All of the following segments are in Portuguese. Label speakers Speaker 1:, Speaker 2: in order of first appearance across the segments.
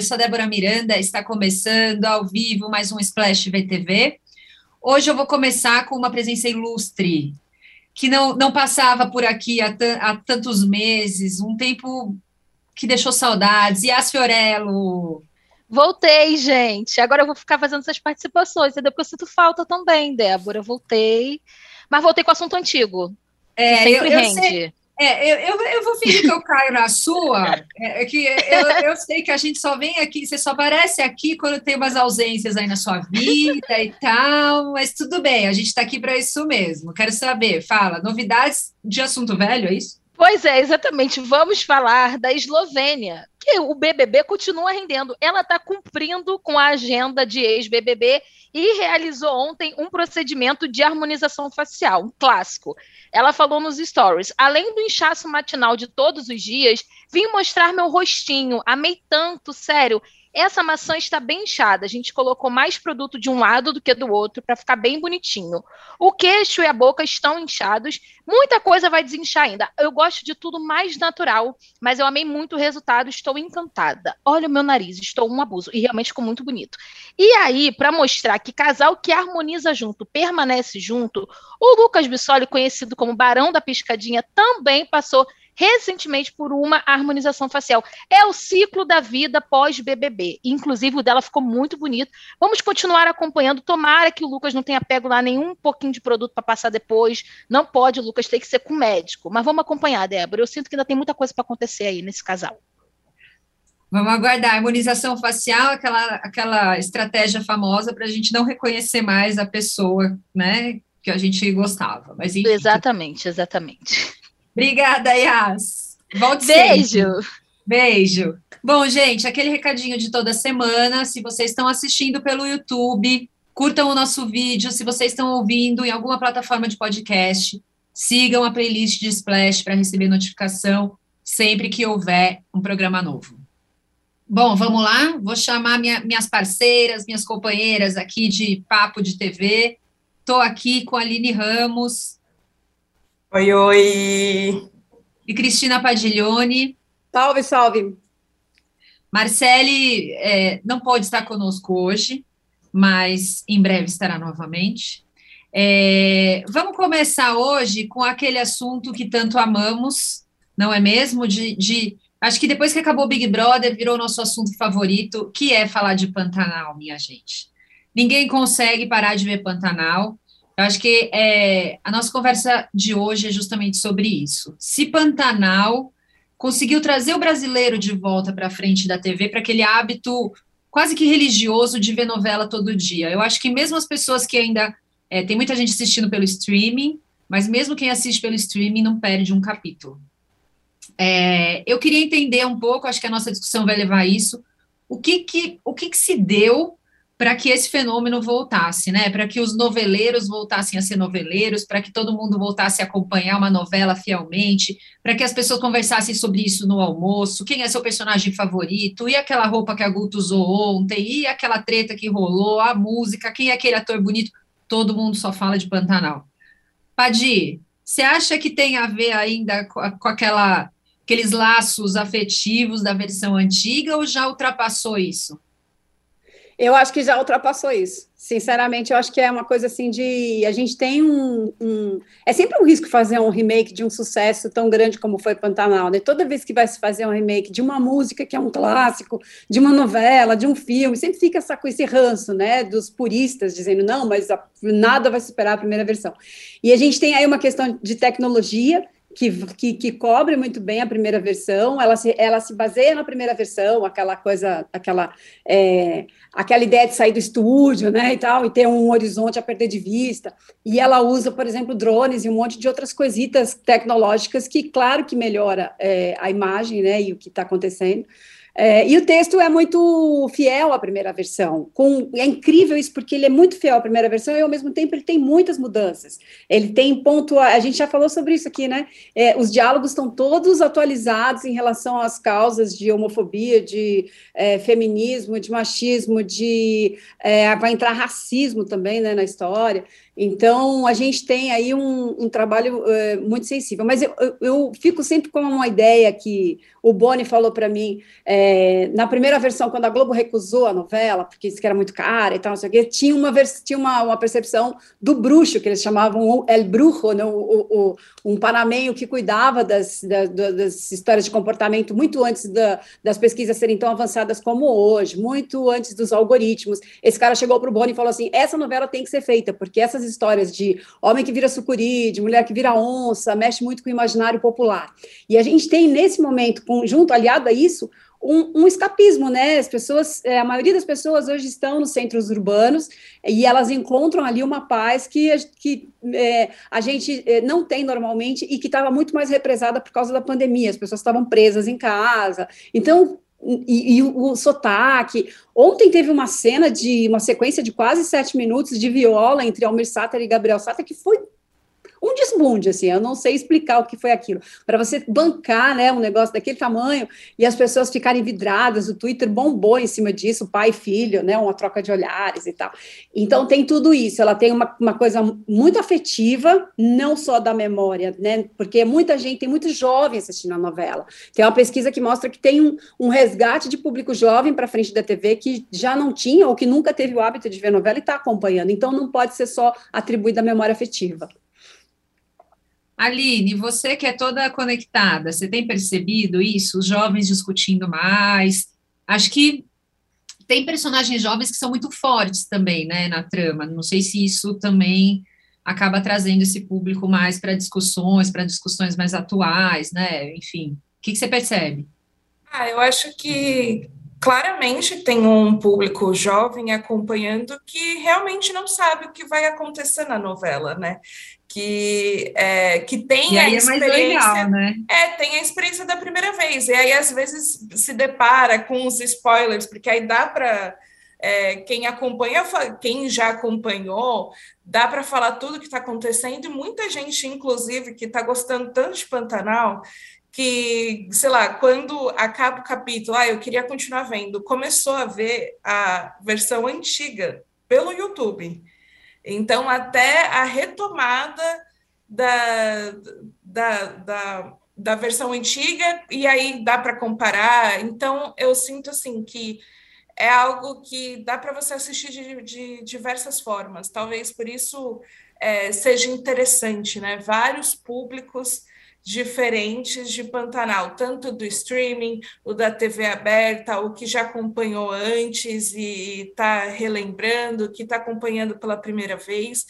Speaker 1: Eu sou Débora Miranda, está começando ao vivo mais um Splash VTV. Hoje eu vou começar com uma presença ilustre, que não, não passava por aqui há, há tantos meses, um tempo que deixou saudades. Yas Fiorello.
Speaker 2: Voltei, gente. Agora eu vou ficar fazendo essas participações, entendeu? Porque eu sinto falta também, Débora. Voltei. Mas voltei com o assunto antigo.
Speaker 1: É, sempre eu, eu rende. Sei, é, eu, eu, vou fingir que eu caio na sua, é, é que eu, eu, sei que a gente só vem aqui, você só aparece aqui quando tem umas ausências aí na sua vida e tal, mas tudo bem, a gente está aqui para isso mesmo. Quero saber, fala, novidades de assunto velho, é isso?
Speaker 2: Pois é, exatamente. Vamos falar da Eslovênia, que o BBB continua rendendo. Ela está cumprindo com a agenda de ex-BBB e realizou ontem um procedimento de harmonização facial, um clássico. Ela falou nos stories: além do inchaço matinal de todos os dias, vim mostrar meu rostinho. Amei tanto, sério. Essa maçã está bem inchada. A gente colocou mais produto de um lado do que do outro para ficar bem bonitinho. O queixo e a boca estão inchados. Muita coisa vai desinchar ainda. Eu gosto de tudo mais natural, mas eu amei muito o resultado. Estou encantada. Olha o meu nariz, estou um abuso e realmente ficou muito bonito. E aí, para mostrar que casal que harmoniza junto permanece junto, o Lucas Bissoli, conhecido como Barão da Piscadinha, também passou recentemente por uma harmonização facial. É o ciclo da vida pós-BBB. Inclusive, o dela ficou muito bonito. Vamos continuar acompanhando. Tomara que o Lucas não tenha pego lá nenhum pouquinho de produto para passar depois. Não pode, Lucas, tem que ser com médico. Mas vamos acompanhar, Débora. Eu sinto que ainda tem muita coisa para acontecer aí nesse casal.
Speaker 1: Vamos aguardar. A harmonização facial, aquela, aquela estratégia famosa para a gente não reconhecer mais a pessoa, né? Que a gente gostava. Mas, enfim,
Speaker 2: exatamente, exatamente.
Speaker 1: Obrigada, Yas.
Speaker 2: Volte Beijo. Sempre.
Speaker 1: Beijo. Bom, gente, aquele recadinho de toda semana. Se vocês estão assistindo pelo YouTube, curtam o nosso vídeo. Se vocês estão ouvindo em alguma plataforma de podcast, sigam a playlist de Splash para receber notificação sempre que houver um programa novo. Bom, vamos lá. Vou chamar minha, minhas parceiras, minhas companheiras aqui de Papo de TV. Estou aqui com a Aline Ramos,
Speaker 3: Oi, oi!
Speaker 1: E Cristina Padiglione.
Speaker 4: Salve, salve!
Speaker 1: Marcele é, não pode estar conosco hoje, mas em breve estará novamente. É, vamos começar hoje com aquele assunto que tanto amamos, não é mesmo? De, de, acho que depois que acabou o Big Brother, virou nosso assunto favorito, que é falar de Pantanal, minha gente. Ninguém consegue parar de ver Pantanal. Eu acho que é, a nossa conversa de hoje é justamente sobre isso. Se Pantanal conseguiu trazer o brasileiro de volta para frente da TV, para aquele hábito quase que religioso de ver novela todo dia. Eu acho que mesmo as pessoas que ainda. É, tem muita gente assistindo pelo streaming, mas mesmo quem assiste pelo streaming não perde um capítulo. É, eu queria entender um pouco, acho que a nossa discussão vai levar a isso, o que, que, o que, que se deu para que esse fenômeno voltasse, né? Para que os noveleiros voltassem a ser noveleiros, para que todo mundo voltasse a acompanhar uma novela fielmente, para que as pessoas conversassem sobre isso no almoço, quem é seu personagem favorito, e aquela roupa que a Guto usou ontem, e aquela treta que rolou, a música, quem é aquele ator bonito, todo mundo só fala de Pantanal. Padi, você acha que tem a ver ainda com, com aquela, aqueles laços afetivos da versão antiga ou já ultrapassou isso?
Speaker 4: Eu acho que já ultrapassou isso. Sinceramente, eu acho que é uma coisa assim de. A gente tem um, um, É sempre um risco fazer um remake de um sucesso tão grande como foi Pantanal, né? Toda vez que vai se fazer um remake de uma música que é um clássico, de uma novela, de um filme, sempre fica essa, com esse ranço, né? Dos puristas dizendo, não, mas a, nada vai superar a primeira versão. E a gente tem aí uma questão de tecnologia que, que, que, cobre muito bem a primeira versão, ela se, ela se baseia na primeira versão, aquela coisa, aquela, é, aquela ideia de sair do estúdio, né, e tal, e ter um horizonte a perder de vista, e ela usa, por exemplo, drones e um monte de outras coisitas tecnológicas que, claro que melhora é, a imagem, né, e o que está acontecendo, é, e o texto é muito fiel à primeira versão. Com, é incrível isso, porque ele é muito fiel à primeira versão e, ao mesmo tempo, ele tem muitas mudanças. Ele tem ponto. A, a gente já falou sobre isso aqui, né? É, os diálogos estão todos atualizados em relação às causas de homofobia, de é, feminismo, de machismo, de. É, vai entrar racismo também né, na história. Então, a gente tem aí um, um trabalho é, muito sensível. Mas eu, eu, eu, fico sempre com uma ideia que o Boni falou para mim. É, na primeira versão, quando a Globo recusou a novela, porque disse que era muito cara e tal, não sei o quê, tinha uma, tinha uma, uma percepção do bruxo, que eles chamavam o El Brujo, né, o, o, um panamenho que cuidava das, das, histórias de comportamento muito antes da, das pesquisas serem tão avançadas como hoje, muito antes dos algoritmos. Esse cara chegou para o Boni e falou assim: essa novela tem que ser feita, porque essas histórias de homem que vira sucuri, de mulher que vira onça, mexe muito com o imaginário popular. E a gente tem, nesse momento, junto, aliado a isso, um, um, escapismo, né? As pessoas, é, a maioria das pessoas hoje estão nos centros urbanos e elas encontram ali uma paz que, que é, a gente é, não tem normalmente e que estava muito mais represada por causa da pandemia. As pessoas estavam presas em casa. Então, e, e, o, o sotaque. Ontem teve uma cena de uma sequência de quase sete minutos de viola entre Almir Sater e Gabriel Sater que foi um desbunde, assim, eu não sei explicar o que foi aquilo. Para você bancar, né, um negócio daquele tamanho e as pessoas ficarem vidradas, o Twitter bombou em cima disso, pai e filho, né, uma troca de olhares e tal. Então tem tudo isso, ela tem uma, uma coisa muito afetiva, não só da memória, né, porque muita gente, tem muito jovem assistindo a novela. Tem uma pesquisa que mostra que tem um, um resgate de público jovem para frente da TV que já não tinha ou que nunca teve o hábito de ver novela e está acompanhando. Então não pode ser só atribuída à memória afetiva.
Speaker 1: Aline, você que é toda conectada, você tem percebido isso? Os jovens discutindo mais? Acho que tem personagens jovens que são muito fortes também, né, na trama. Não sei se isso também acaba trazendo esse público mais para discussões, para discussões mais atuais, né? Enfim, o que, que você percebe?
Speaker 3: Ah, eu acho que claramente tem um público jovem acompanhando que realmente não sabe o que vai acontecer na novela, né? que, é, que tem a experiência. É, legal, né? é, tem a experiência da primeira vez. E aí, às vezes, se depara com os spoilers, porque aí dá para. É, quem acompanha, quem já acompanhou, dá para falar tudo que está acontecendo, e muita gente, inclusive, que está gostando tanto de Pantanal, que, sei lá, quando acaba o capítulo, ah, eu queria continuar vendo, começou a ver a versão antiga pelo YouTube. Então, até a retomada da, da, da, da versão antiga, e aí dá para comparar. Então, eu sinto assim que é algo que dá para você assistir de, de, diversas formas. Talvez por isso é, seja interessante, né? Vários públicos diferentes de Pantanal, tanto do streaming, o da TV aberta, o que já acompanhou antes e está relembrando, o que está acompanhando pela primeira vez.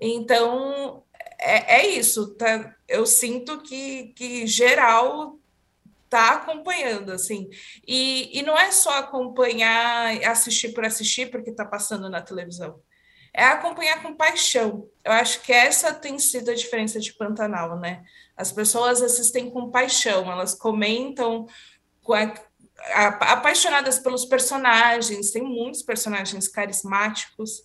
Speaker 3: Então, é, é isso, tá? eu sinto que, que geral está acompanhando, assim. E, e não é só acompanhar, assistir por assistir, porque está passando na televisão. É acompanhar com paixão. Eu acho que essa tem sido a diferença de Pantanal, né? As pessoas assistem com paixão, elas comentam apaixonadas pelos personagens, tem muitos personagens carismáticos,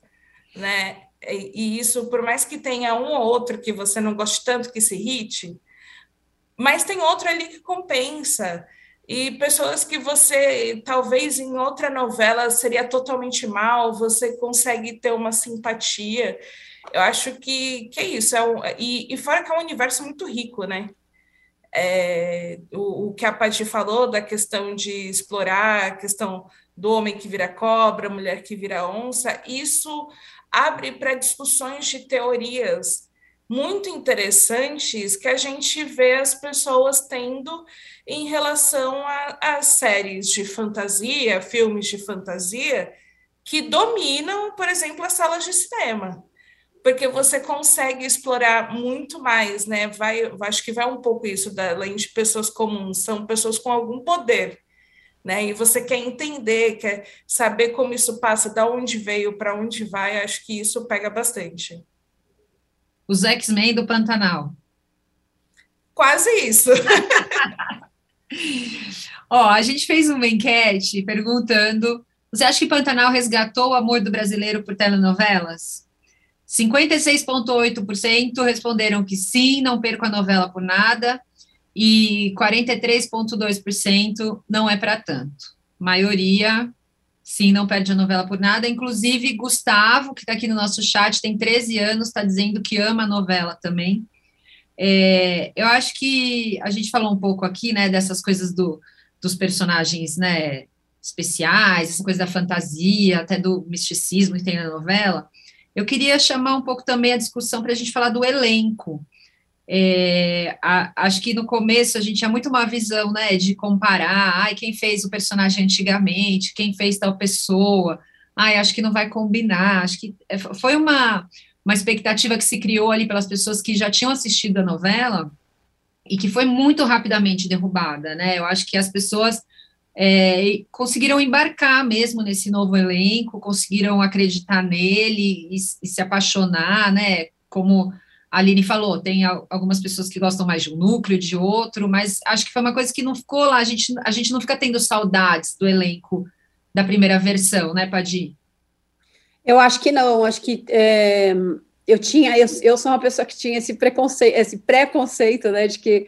Speaker 3: né? E, isso, por mais que tenha um ou outro que você não goste tanto que se irrite, mas tem outro ali que compensa. E pessoas que você, talvez em outra novela, seria totalmente mal, você consegue ter uma simpatia. Eu acho que, que é isso. É um, e, e fora que é um universo muito rico, né? É, o, o, que a Paty falou da questão de explorar a questão do homem que vira cobra, mulher que vira onça, isso abre para discussões de teorias muito interessantes que a gente vê as pessoas tendo em relação às séries de fantasia, filmes de fantasia, que dominam, por exemplo, as salas de cinema porque você consegue explorar muito mais, né? Vai, acho que vai um pouco isso da além de pessoas comuns, são pessoas com algum poder, né? E você quer entender, quer saber como isso passa, da onde veio, para onde vai, acho que isso pega bastante.
Speaker 1: Os X-Men do Pantanal.
Speaker 3: Quase isso.
Speaker 1: Ó, a gente fez uma enquete perguntando: você acha que Pantanal resgatou o amor do brasileiro por telenovelas? 56,8% responderam que sim, não perco a novela por nada, e 43,2% não é para tanto. Maioria, sim, não perde a novela por nada. Inclusive, Gustavo, que está aqui no nosso chat, tem 13 anos, está dizendo que ama a novela também. É, eu acho que a gente falou um pouco aqui, né, dessas coisas do, dos personagens, né, especiais, essa coisa da fantasia, até do misticismo que tem na novela, eu queria chamar um pouco também a discussão para a gente falar do elenco. É, a, acho que no começo a gente tinha muito uma visão, né, de comparar, ai, quem fez o personagem antigamente, quem fez tal pessoa, ai, acho que não vai combinar, acho que é, foi uma, uma expectativa que se criou ali pelas pessoas que já tinham assistido a novela e que foi muito rapidamente derrubada, né, eu acho que as pessoas é, conseguiram embarcar mesmo nesse novo elenco, conseguiram acreditar nele e, e se apaixonar, né, como a Aline falou, tem algumas pessoas que gostam mais de um núcleo, de outro, mas acho que foi uma coisa que não ficou lá, a gente, a gente não fica tendo saudades do elenco da primeira versão, né, Padir?
Speaker 4: Eu acho que não, acho que é, eu tinha, eu, eu sou uma pessoa que tinha esse preconceito, esse preconceito, né, de que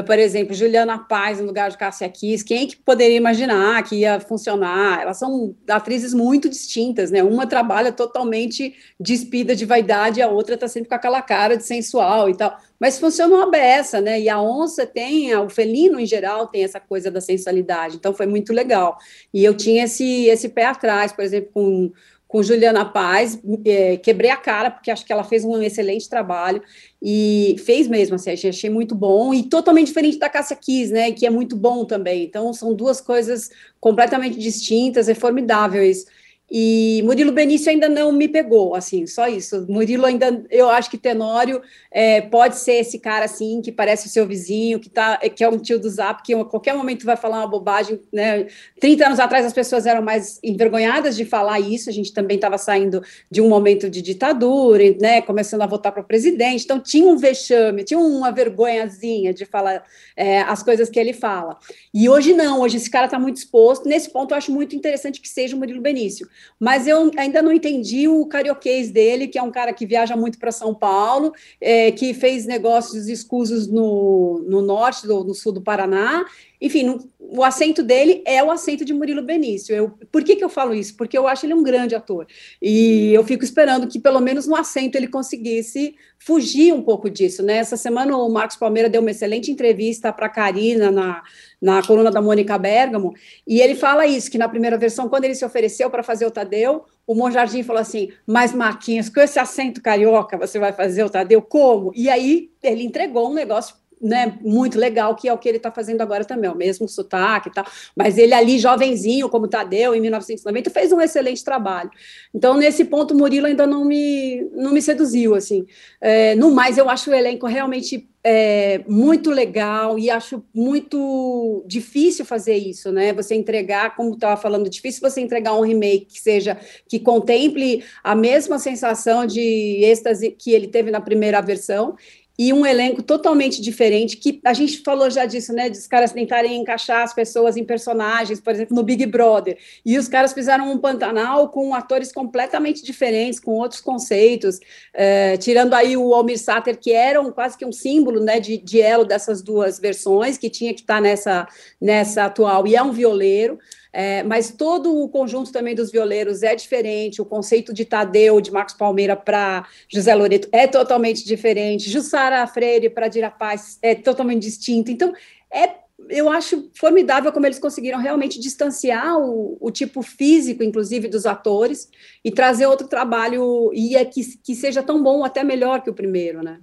Speaker 4: por exemplo, Juliana Paz no lugar de Cássia Kiss, quem é que poderia imaginar que ia funcionar? Elas são atrizes muito distintas, né? Uma trabalha totalmente despida de vaidade, a outra está sempre com aquela cara de sensual e tal. Mas funciona uma beça, né? E a onça tem, o felino em geral tem essa coisa da sensualidade, então foi muito legal. E eu tinha esse, esse pé atrás, por exemplo, com com Juliana Paz, é, quebrei a cara, porque acho que ela fez um excelente trabalho, e fez mesmo, assim, achei, muito bom, e totalmente diferente da Cássia Kiss, né, que é muito bom também, então são duas coisas completamente distintas, é formidável isso. E Murilo Benício ainda não me pegou, assim, só isso. Murilo ainda, eu acho que Tenório é, pode ser esse cara, assim, que parece o seu vizinho, que, tá, que é um tio do Zap, que a qualquer momento vai falar uma bobagem, né? 30 anos atrás as pessoas eram mais envergonhadas de falar isso, a gente também estava saindo de um momento de ditadura, né? Começando a votar para presidente, então tinha um vexame, tinha uma vergonhazinha de falar é, as coisas que ele fala. E hoje não, hoje esse cara está muito exposto, nesse ponto eu acho muito interessante que seja o Murilo Benício mas eu ainda não entendi o carioquês dele, que é um cara que viaja muito para São Paulo, é, que fez negócios escusos no, no norte, do, no sul do Paraná, enfim, o acento dele é o acento de Murilo Benício. Eu, por que, que eu falo isso? Porque eu acho ele um grande ator. E eu fico esperando que, pelo menos no acento, ele conseguisse fugir um pouco disso. Né? Essa semana o Marcos Palmeira deu uma excelente entrevista para a Karina na, na coluna da Mônica Bergamo, e ele fala isso, que na primeira versão, quando ele se ofereceu para fazer o Tadeu, o Monjardim falou assim, mas Marquinhos, com esse acento carioca você vai fazer o Tadeu? Como? E aí ele entregou um negócio né, muito legal, que é o que ele está fazendo agora também, o mesmo sotaque e tal, mas ele ali, jovenzinho, como Tadeu, em 1990, fez um excelente trabalho. Então, nesse ponto, o Murilo ainda não me, não me seduziu, assim. É, no mais, eu acho o elenco realmente é, muito legal e acho muito difícil fazer isso, né? Você entregar, como estava falando, difícil você entregar um remake que seja que contemple a mesma sensação de êxtase que ele teve na primeira versão e um elenco totalmente diferente, que a gente falou já disso, né, dos caras tentarem encaixar as pessoas em personagens, por exemplo, no Big Brother, e os caras fizeram um Pantanal com atores completamente diferentes, com outros conceitos, é, tirando aí o Almir Sater, que era um, quase que um símbolo, né, de, elo dessas duas versões, que tinha que estar nessa, nessa atual, e é um violeiro, é, mas todo o conjunto também dos violeiros é diferente, o conceito de Tadeu, de Marcos Palmeira para José Loreto é totalmente diferente, Jussara Freire para Dira Paz é totalmente distinto. Então, é eu acho formidável como eles conseguiram realmente distanciar o, o, tipo físico, inclusive, dos atores, e trazer outro trabalho e é que, que seja tão bom, até melhor que o primeiro, né?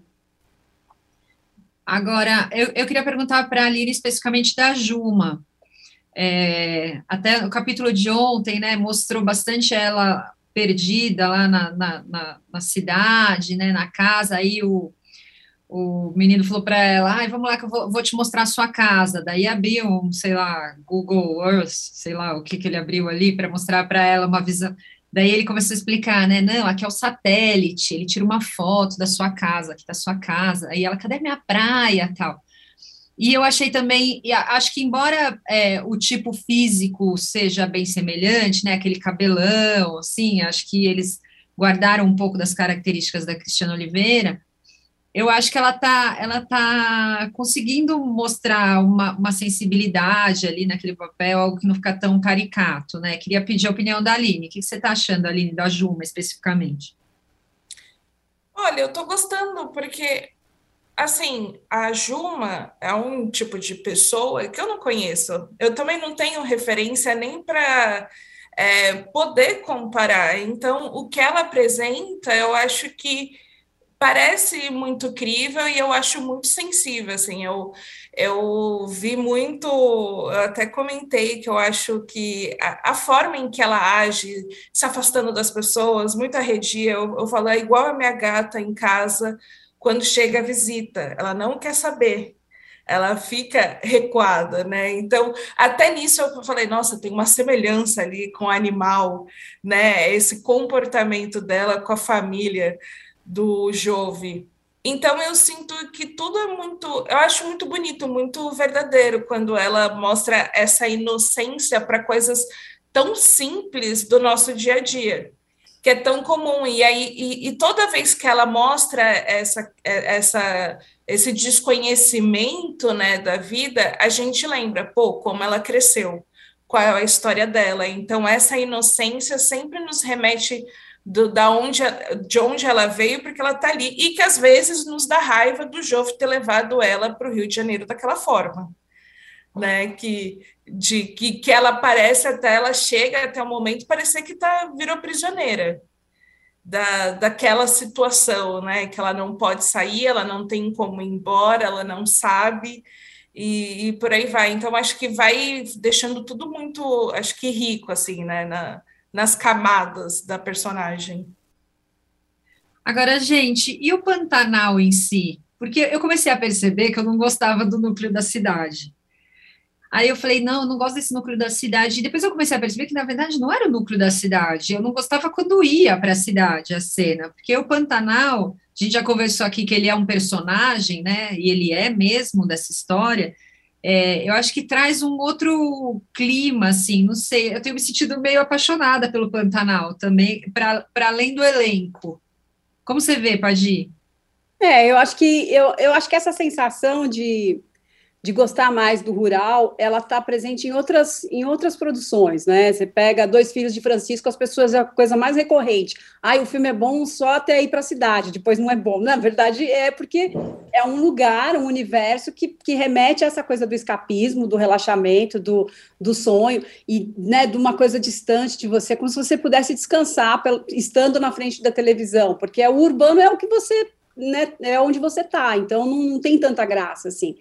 Speaker 1: Agora, eu, eu queria perguntar para a Lira especificamente da Juma, é, até o capítulo de ontem, né, mostrou bastante ela perdida lá na, na, na, na cidade, né, na casa, aí o, o menino falou para ela, ai, vamos lá que eu vou, vou, te mostrar a sua casa, daí abriu, um, sei lá, Google Earth, sei lá o que, que ele abriu ali para mostrar para ela uma visão, daí ele começou a explicar, né, não, aqui é o satélite, ele tira uma foto da sua casa, aqui da sua casa, aí ela, cadê minha praia, tal, e eu achei também, acho que embora é, o tipo físico seja bem semelhante, né, aquele cabelão, assim, acho que eles guardaram um pouco das características da Cristiana Oliveira, eu acho que ela está ela tá conseguindo mostrar uma, uma, sensibilidade ali naquele papel, algo que não fica tão caricato, né? Queria pedir a opinião da Aline. O que você está achando, Aline, da Juma, especificamente?
Speaker 3: Olha, eu estou gostando, porque assim, a Juma é um tipo de pessoa que eu não conheço. Eu também não tenho referência nem para é, poder comparar. Então, o que ela apresenta, eu acho que parece muito crível e eu acho muito sensível, assim, eu, eu vi muito, eu até comentei que eu acho que a, a, forma em que ela age, se afastando das pessoas, muito arredia, eu, eu falo, é igual a minha gata em casa, quando chega a visita, ela não quer saber, ela fica recuada, né? Então, até nisso eu falei, nossa, tem uma semelhança ali com o animal, né? Esse comportamento dela com a família, do Jove. Então eu sinto que tudo é muito, eu acho muito bonito, muito verdadeiro quando ela mostra essa inocência para coisas tão simples do nosso dia a dia, que é tão comum. E aí e, e toda vez que ela mostra essa, essa esse desconhecimento, né, da vida, a gente lembra, pô, como ela cresceu, qual é a história dela. Então essa inocência sempre nos remete do, da onde, de onde ela veio, porque ela está ali, e que às vezes nos dá raiva do Jove ter levado ela para o Rio de Janeiro daquela forma. Né, que, de, que, que ela aparece até, ela chega até o momento parecer que tá, virou prisioneira da, daquela situação, né, que ela não pode sair, ela não tem como ir embora, ela não sabe, e, e por aí vai. Então, acho que vai deixando tudo muito, acho que rico, assim, né, na, nas camadas da personagem.
Speaker 1: Agora, gente, e o Pantanal em si? Porque eu comecei a perceber que eu não gostava do núcleo da cidade. Aí eu falei, não, eu não gosto desse núcleo da cidade. E depois eu comecei a perceber que, na verdade, não era o núcleo da cidade. Eu não gostava quando ia para a cidade a cena, porque o Pantanal, a gente já conversou aqui que ele é um personagem, né? E ele é mesmo dessa história é, eu acho que traz um outro clima, assim, não sei, eu tenho me sentido meio apaixonada pelo Pantanal também, para além do elenco. Como você vê, Padi?
Speaker 4: É, eu acho que eu, eu acho que essa sensação de de gostar mais do rural, ela está presente em outras, em outras produções, né? Você pega Dois Filhos de Francisco, as pessoas é a coisa mais recorrente. Ah, o filme é bom só até ir para a cidade, depois não é bom. Na verdade, é porque é um lugar, um universo que, que remete a essa coisa do escapismo, do relaxamento, do, do sonho, e né, de uma coisa distante de você, como se você pudesse descansar estando na frente da televisão, porque é, o urbano é o que você né, é onde você está, então não, tem tanta graça assim.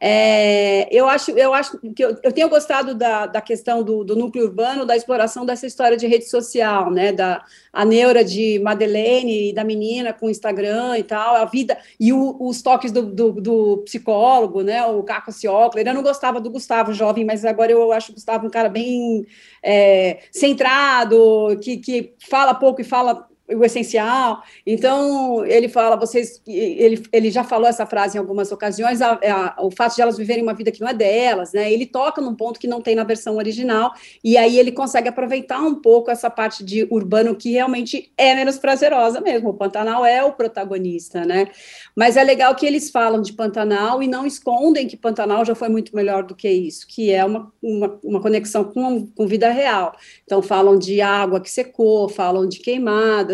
Speaker 4: É, eu acho, eu acho que eu, eu tenho gostado da, da questão do, do, núcleo urbano, da exploração dessa história de rede social, né? Da a neura de Madeleine e da menina com Instagram e tal, a vida e o, os toques do, do, do, psicólogo, né? O Caco Ciocler. Eu não gostava do Gustavo jovem, mas agora eu acho o Gustavo um cara bem é, centrado, que, que fala pouco e fala o essencial. Então, ele fala, vocês, ele, ele já falou essa frase em algumas ocasiões, a, a, o fato de elas viverem uma vida que não é delas, né? Ele toca num ponto que não tem na versão original, e aí ele consegue aproveitar um pouco essa parte de urbano que realmente é menos prazerosa mesmo. O Pantanal é o protagonista, né? Mas é legal que eles falam de Pantanal e não escondem que Pantanal já foi muito melhor do que isso, que é uma, uma, uma conexão com, com vida real. Então, falam de água que secou, falam de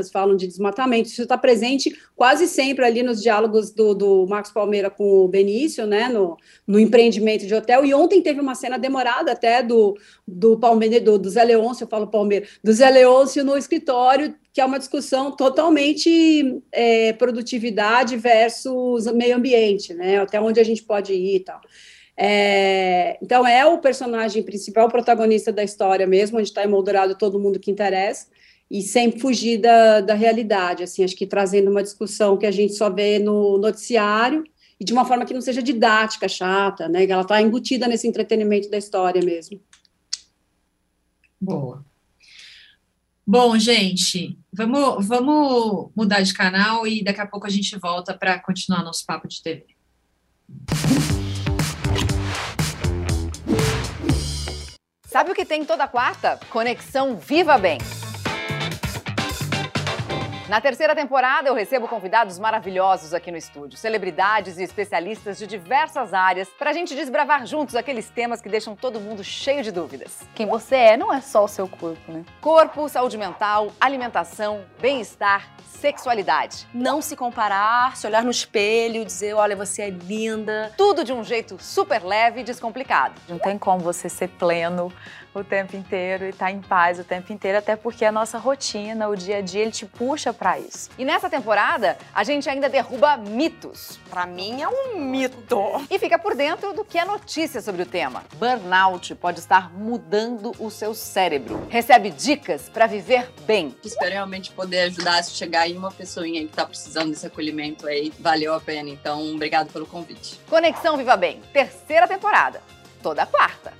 Speaker 4: falam de desmatamento. Isso está presente quase sempre ali nos diálogos do, do Marcos Palmeira com o Benício, né, no, no empreendimento de hotel. E ontem teve uma cena demorada até do, do Palmeira, do, do Zé Leôncio, eu falo Palmeira, do Zé Leôncio no escritório, que é uma discussão totalmente é, produtividade versus meio ambiente, né? Até onde a gente pode ir e tal. É, então, é o personagem principal, o protagonista da história mesmo, onde está emoldurado todo mundo que interessa, e sem fugir da, da realidade, assim, acho que trazendo uma discussão que a gente só vê no noticiário, e de uma forma que não seja didática, chata, né? Que ela está embutida nesse entretenimento da história mesmo.
Speaker 1: Boa. Bom, gente, vamos, vamos mudar de canal e daqui a pouco a gente volta para continuar nosso papo de TV.
Speaker 5: Sabe o que tem toda quarta? Conexão Viva Bem. Na terceira temporada, eu recebo convidados maravilhosos aqui no estúdio, celebridades e especialistas de diversas áreas, para a gente desbravar juntos aqueles temas que deixam todo mundo cheio de dúvidas.
Speaker 6: Quem você é não é só o seu corpo, né?
Speaker 5: Corpo, saúde mental, alimentação, bem-estar, sexualidade.
Speaker 6: Não se comparar, se olhar no espelho, dizer, olha, você é linda.
Speaker 5: Tudo de um jeito super leve e descomplicado.
Speaker 6: Não tem como você ser pleno o tempo inteiro e estar tá em paz o tempo inteiro, até porque a nossa rotina, o dia a dia, ele te puxa para isso.
Speaker 5: E nessa temporada, a gente ainda derruba mitos.
Speaker 6: Para mim é um mito.
Speaker 5: E fica por dentro do que é notícia sobre o tema. Burnout pode estar mudando o seu cérebro. Recebe dicas para viver bem.
Speaker 7: Espero realmente poder ajudar se chegar em uma pessoinha que está precisando desse acolhimento aí. Valeu a pena. Então, obrigado pelo convite.
Speaker 5: Conexão Viva Bem, terceira temporada. Toda quarta.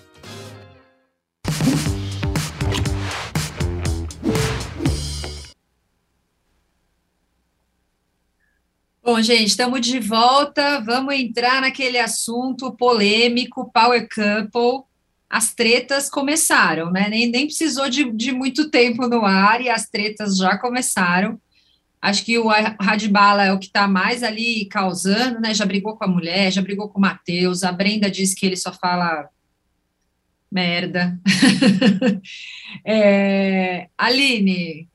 Speaker 1: Bom, gente, estamos de volta. Vamos entrar naquele assunto polêmico, Power Couple. As tretas começaram, né? Nem, nem precisou de, de muito tempo no ar e as tretas já começaram. Acho que o Radibala é o que está mais ali causando, né? Já brigou com a mulher, já brigou com o Matheus. A Brenda disse que ele só fala merda. é, Aline,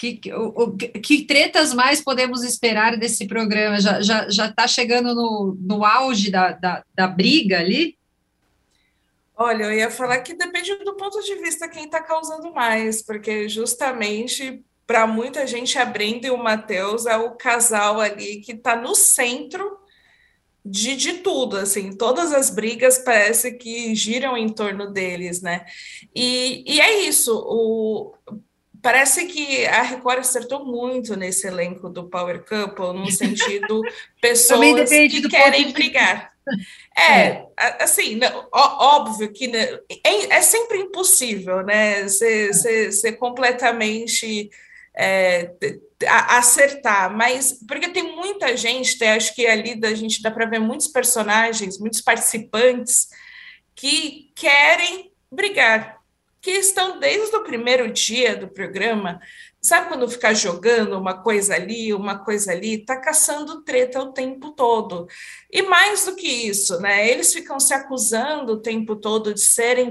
Speaker 1: que, o, que tretas mais podemos esperar desse programa? Já está já, já chegando no, no auge da, da, da briga ali?
Speaker 3: Olha, eu ia falar que depende do ponto de vista quem está causando mais, porque justamente para muita gente a Brenda e o Matheus é o casal ali que está no centro de, de tudo, assim, todas as brigas parece que giram em torno deles, né? E, e é isso, o, parece que a Record acertou muito nesse elenco do Power Couple, no sentido pessoas que querem brigar. É, é, assim, óbvio que né, é, é, sempre impossível, né? Ser, ser, ser completamente é, acertar, mas porque tem muita gente, tem, acho que ali da gente dá para ver muitos personagens, muitos participantes que querem brigar, que estão desde o primeiro dia do programa. Sabe quando ficar jogando uma coisa ali, uma coisa ali, tá caçando treta o tempo todo. E mais do que isso, né? Eles ficam se acusando o tempo todo de serem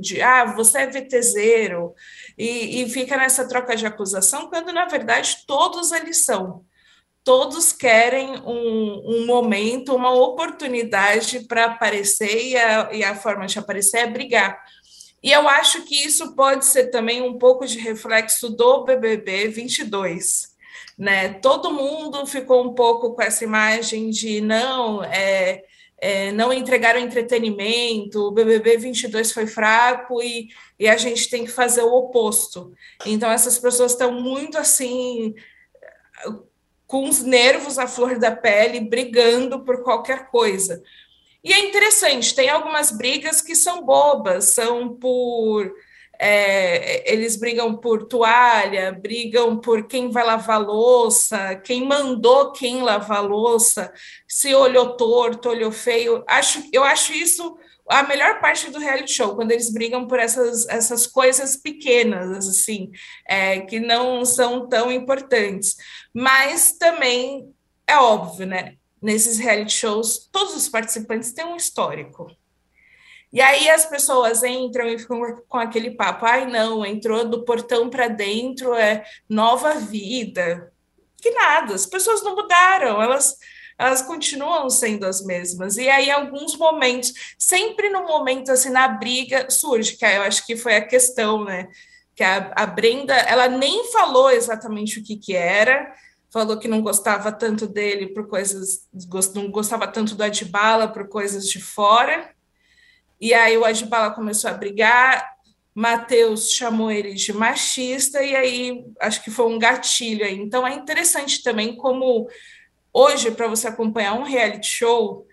Speaker 3: de ah, você é VTZero, e, e fica nessa troca de acusação, quando na verdade todos eles são todos querem um, um, momento, uma oportunidade para aparecer, e a, e a, forma de aparecer é brigar. E eu acho que isso pode ser também um pouco de reflexo do BBB 22. Né? Todo mundo ficou um pouco com essa imagem de não, é, é, não entregaram entretenimento, o BBB 22 foi fraco e, e a gente tem que fazer o oposto. Então, essas pessoas estão muito assim, com os nervos à flor da pele, brigando por qualquer coisa. E é interessante, tem algumas brigas que são bobas, são por. É, eles brigam por toalha, brigam por quem vai lavar louça, quem mandou quem lavar louça, se olhou torto, olhou feio. Acho, eu acho isso a melhor parte do reality show, quando eles brigam por essas, essas coisas pequenas, assim, é, que não são tão importantes. Mas também é óbvio, né? Nesses reality shows, todos os participantes têm um histórico. E aí as pessoas entram e ficam com aquele papo: ai, não, entrou do portão para dentro, é nova vida. Que nada, as pessoas não mudaram, elas, elas continuam sendo as mesmas. E aí, alguns momentos, sempre no momento assim, na briga, surge, que eu acho que foi a questão, né? Que a, a Brenda, ela nem falou exatamente o que, que era, falou que não gostava tanto dele por coisas, não gostava tanto do Adbala por coisas de fora. E aí o Adbala começou a brigar, Matheus chamou ele de machista, e aí acho que foi um gatilho aí. Então é interessante também como hoje, para você acompanhar um reality show,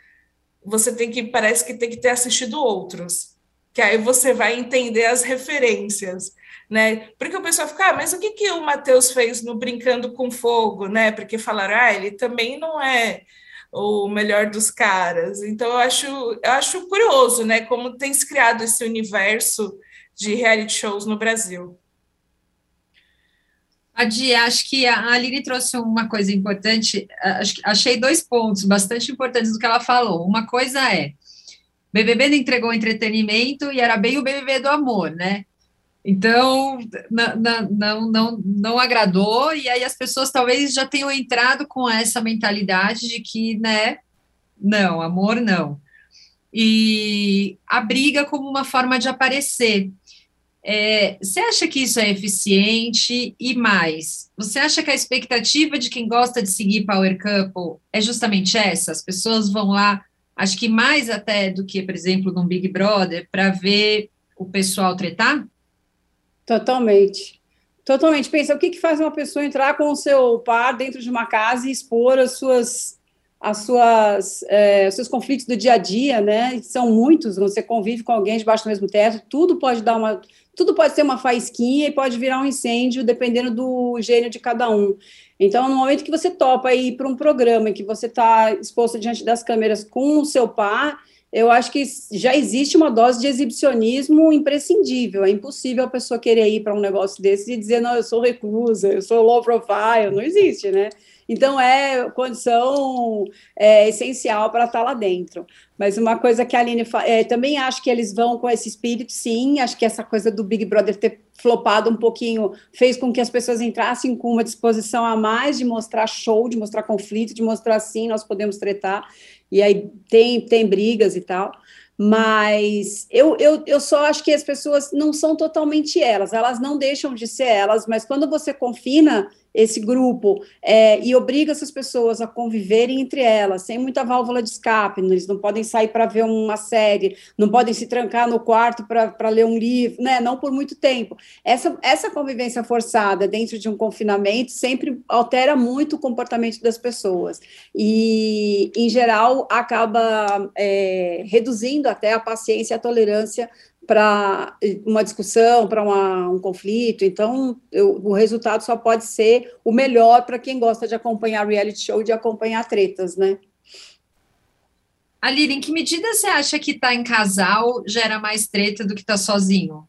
Speaker 3: você tem que, parece que tem que ter assistido outros, que aí você vai entender as referências né? Porque o pessoal fica, ah, mas o que, que o Matheus fez no Brincando com Fogo, né? Porque falaram, ah, ele também não é o melhor dos caras. Então eu acho, eu acho curioso, né? Como tem se criado esse universo de reality shows no Brasil.
Speaker 1: Adi, acho que a Aline trouxe uma coisa importante. Achei dois pontos bastante importantes do que ela falou. Uma coisa é: BBB entregou entretenimento e era bem o BBB do amor, né? Então, não, não, não, não agradou, e aí as pessoas talvez já tenham entrado com essa mentalidade de que, né, não, amor não. E a briga como uma forma de aparecer. É, você acha que isso é eficiente? E mais, você acha que a expectativa de quem gosta de seguir Power Couple é justamente essa? As pessoas vão lá, acho que mais até do que, por exemplo, num Big Brother, para ver o pessoal tretar?
Speaker 4: Totalmente. Totalmente. Pensa, o que, que faz uma pessoa entrar com o seu par dentro de uma casa e expor as suas, as suas, é, os seus conflitos do dia a dia, né? São muitos. Você convive com alguém debaixo do mesmo teto, tudo pode dar uma, tudo pode ser uma faísquinha e pode virar um incêndio, dependendo do gênio de cada um. Então, no momento que você topa ir para um programa em que você está exposto diante das câmeras com o seu par, eu acho que já existe uma dose de exibicionismo imprescindível. É impossível a pessoa querer ir para um negócio desse e dizer, não, eu sou reclusa, eu sou low profile. Não existe, né? Então, é condição é, essencial para estar tá lá dentro. Mas uma coisa que a Aline fala, é, também acho que eles vão com esse espírito, sim. Acho que essa coisa do Big Brother ter flopado um pouquinho fez com que as pessoas entrassem com uma disposição a mais de mostrar show, de mostrar conflito, de mostrar sim, nós podemos tretar e aí tem, tem brigas e tal. Mas eu, eu, eu só acho que as pessoas não são totalmente elas, elas não deixam de ser elas, mas quando você confina esse grupo é, e obriga essas pessoas a conviverem entre elas, sem muita válvula de escape, eles não podem sair para ver uma série, não podem se trancar no quarto para ler um livro, né? não por muito tempo. Essa, essa convivência forçada dentro de um confinamento sempre altera muito o comportamento das pessoas e, em geral, acaba é, reduzindo até a paciência e a tolerância para uma discussão, para um conflito. Então, eu, o resultado só pode ser o melhor para quem gosta de acompanhar reality show, de acompanhar tretas, né?
Speaker 1: Aline, em que medida você acha que estar tá em casal gera mais treta do que estar tá sozinho?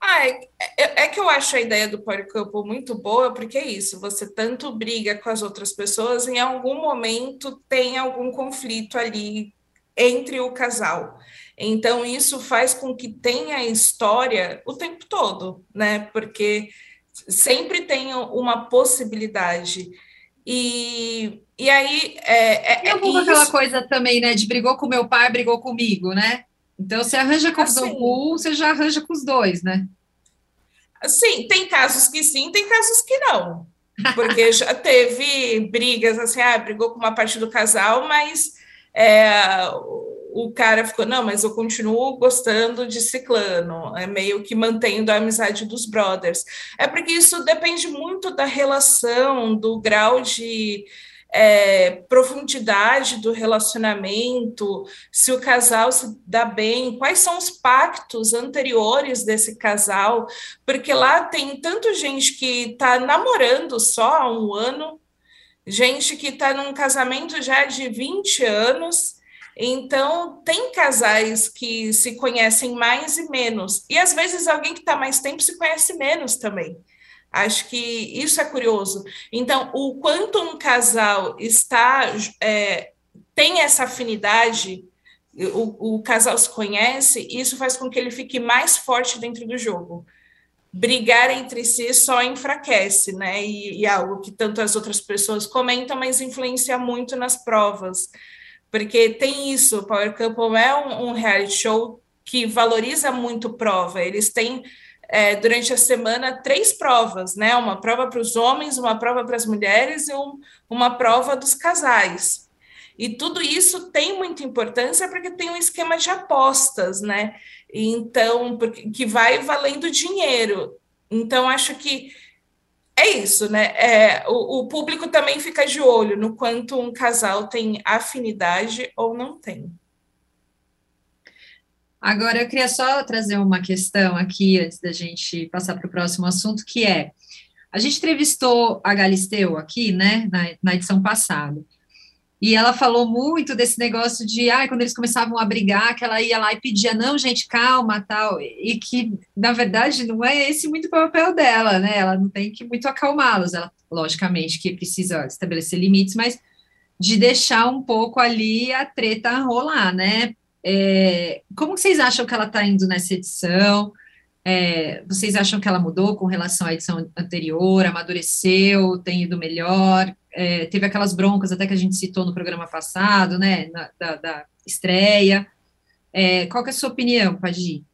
Speaker 3: Ah, é, é, é, que eu acho a ideia do power couple muito boa, porque é isso, você tanto briga com as outras pessoas, em algum momento tem algum conflito ali entre o casal. Então, isso faz com que tenha história o tempo todo, né? Porque sempre tem uma possibilidade. E, e aí. É,
Speaker 1: é, é um aquela coisa também, né? De brigou com meu pai, brigou comigo, né? Então, você arranja com assim, um, você já arranja com os dois, né?
Speaker 3: Sim, tem casos que sim, tem casos que não. Porque já teve brigas assim, ah, brigou com uma parte do casal, mas é, o cara ficou, não, mas eu continuo gostando de Ciclano, é meio que mantendo a amizade dos brothers. É porque isso depende muito da relação, do grau de é, profundidade do relacionamento, se o casal se dá bem, quais são os pactos anteriores desse casal, porque lá tem tanto gente que está namorando só há um ano, gente que está num casamento já de 20 anos então, tem casais que se conhecem mais e menos, e às vezes alguém que está mais tempo se conhece menos também. Acho que isso é curioso. Então, o quanto um casal está é, tem essa afinidade, o, o casal se conhece, isso faz com que ele fique mais forte dentro do jogo brigar entre si só enfraquece, né? E, e, algo que tanto as outras pessoas comentam, mas influencia muito nas provas porque tem isso, o Power Couple é um, um reality show que valoriza muito prova, eles têm é, durante a semana três provas, né? Uma prova para os homens, uma prova para as mulheres e um, uma prova dos casais. E tudo isso tem muita importância porque tem um esquema de apostas, né? Então, porque, que vai valendo dinheiro. Então, acho que é isso, né? É, o, o, público também fica de olho no quanto um casal tem afinidade ou não tem.
Speaker 1: Agora, eu queria só trazer uma questão aqui, antes da gente passar para o próximo assunto, que é, a gente entrevistou a Galisteu aqui, né, na, na edição passada, E ela falou muito desse negócio de, ah, quando eles começavam a brigar, que ela ia lá e pedia, não, gente, calma, tal, e que, na verdade, não é esse muito o papel dela, né? Ela não tem que muito acalmá-los, ela, logicamente, que precisa estabelecer limites, mas de deixar um pouco ali a treta rolar, né? É, como vocês acham que ela está indo nessa edição? É, vocês acham que ela mudou com relação à edição anterior, amadureceu, tem ido melhor? É, teve aquelas broncas até que a gente citou no programa passado, né, na, da, da, estreia. É, qual que é a sua opinião, Padi?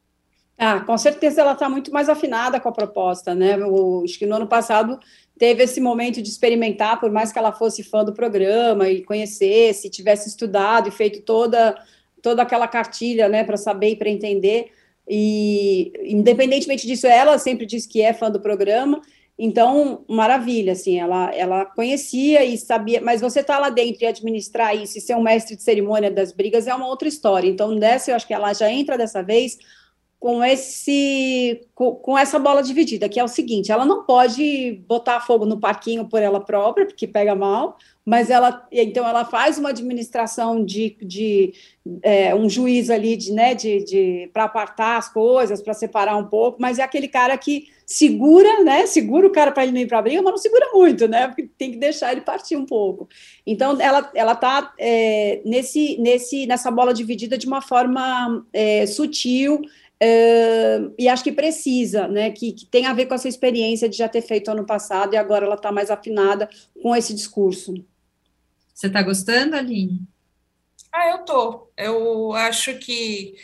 Speaker 4: Ah, com certeza ela está muito mais afinada com a proposta, né? O, acho que no ano passado teve esse momento de experimentar, por mais que ela fosse fã do programa e conhecesse, tivesse estudado e feito toda toda aquela cartilha, né, para saber e para entender e, independentemente disso, ela sempre diz que é fã do programa. Então, maravilha, assim, ela, ela conhecia e sabia, mas você tá lá dentro e administrar isso e ser um mestre de cerimônia das brigas é uma outra história. Então, dessa, eu acho que ela já entra dessa vez com esse com, com, essa bola dividida, que é o seguinte, ela não pode botar fogo no parquinho por ela própria, porque pega mal, mas ela então ela faz uma administração de, de é, um juiz ali de, né, de, de para apartar as coisas, para separar um pouco, mas é aquele cara que segura, né? Segura o cara para ele não ir para a briga, mas não segura muito, né? Porque tem que deixar ele partir um pouco. Então ela ela está é, nesse nesse nessa bola dividida de uma forma é, sutil Uh, e acho que precisa, né? Que, que, tem a ver com essa experiência de já ter feito ano passado e agora ela está mais afinada com esse discurso.
Speaker 1: Você está gostando, Aline?
Speaker 3: Ah, eu tô. Eu acho que,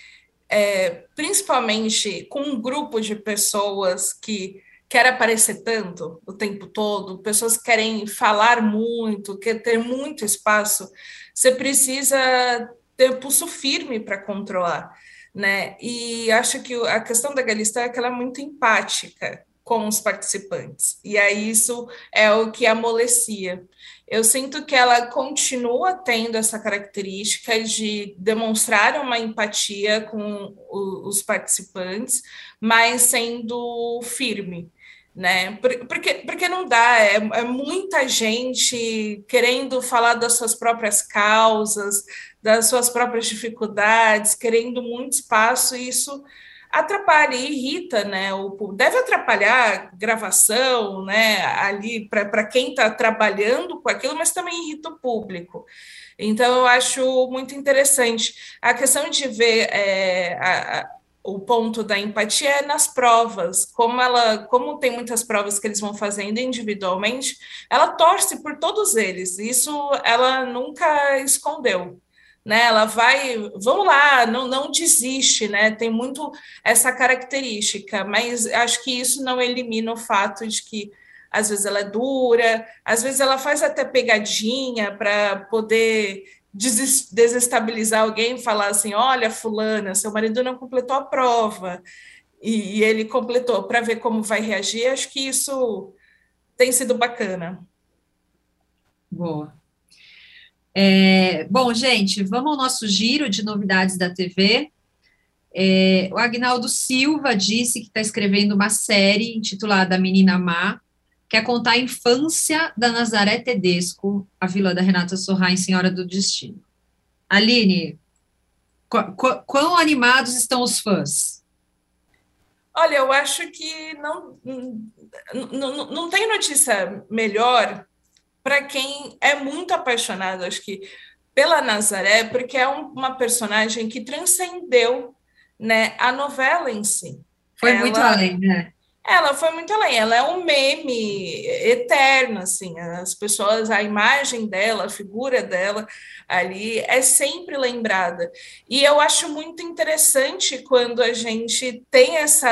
Speaker 3: é, principalmente com um grupo de pessoas que quer aparecer tanto o tempo todo, pessoas que querem falar muito, quer ter muito espaço, você precisa ter pulso firme para controlar né? E acho que a questão da Galisteu é que ela é muito empática com os participantes, e aí isso é o que amolecia. Eu sinto que ela continua tendo essa característica de demonstrar uma empatia com os participantes, mas sendo firme, né? Porque, porque não dá, é, é, muita gente querendo falar das suas próprias causas, das suas próprias dificuldades, querendo muito espaço, e isso atrapalha e irrita, né? O, deve atrapalhar a gravação, né? Ali para quem está trabalhando com aquilo, mas também irrita o público. Então, eu acho muito interessante. A questão de ver é, a, o ponto da empatia é nas provas. Como ela, como tem muitas provas que eles vão fazendo individualmente, ela torce por todos eles. Isso ela nunca escondeu. Né, ela vai, vamos lá, não, não desiste, né? Tem muito essa característica, mas acho que isso não elimina o fato de que às vezes ela é dura, às vezes ela faz até pegadinha para poder desestabilizar alguém falar assim: olha, Fulana, seu marido não completou a prova, e, e ele completou para ver como vai reagir, acho que isso tem sido bacana.
Speaker 1: Boa. É, bom, gente, vamos ao nosso giro de novidades da TV. É, o Agnaldo Silva disse que está escrevendo uma série intitulada Menina Má, quer contar a infância da Nazaré Tedesco, a vila da Renata Sorra em Senhora do Destino. Aline, qu qu quão animados estão os fãs?
Speaker 3: Olha, eu acho que não, não, não tem notícia melhor para quem é muito apaixonado, acho que, pela Nazaré, porque é um, uma personagem que transcendeu né, a novela em si.
Speaker 1: Foi Ela, muito além, né?
Speaker 3: Ela foi muito além, ela é um meme eterno, assim, as pessoas, a imagem dela, a figura dela ali é sempre lembrada. E eu acho muito interessante quando a gente tem essa,